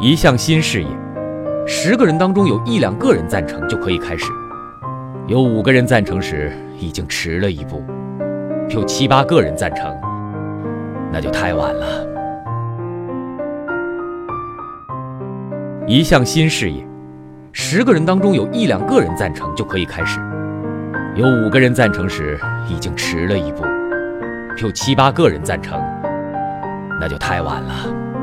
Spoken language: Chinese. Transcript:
一项新事业十个人当中有一两个人赞成就可以开始有五个人赞成时已经迟了一步有七八个人赞成那就太晚了。一项新事业十个人当中有一两个人赞成就可以开始有五个人赞成时已经迟了一步有七八个人赞成那就太晚了。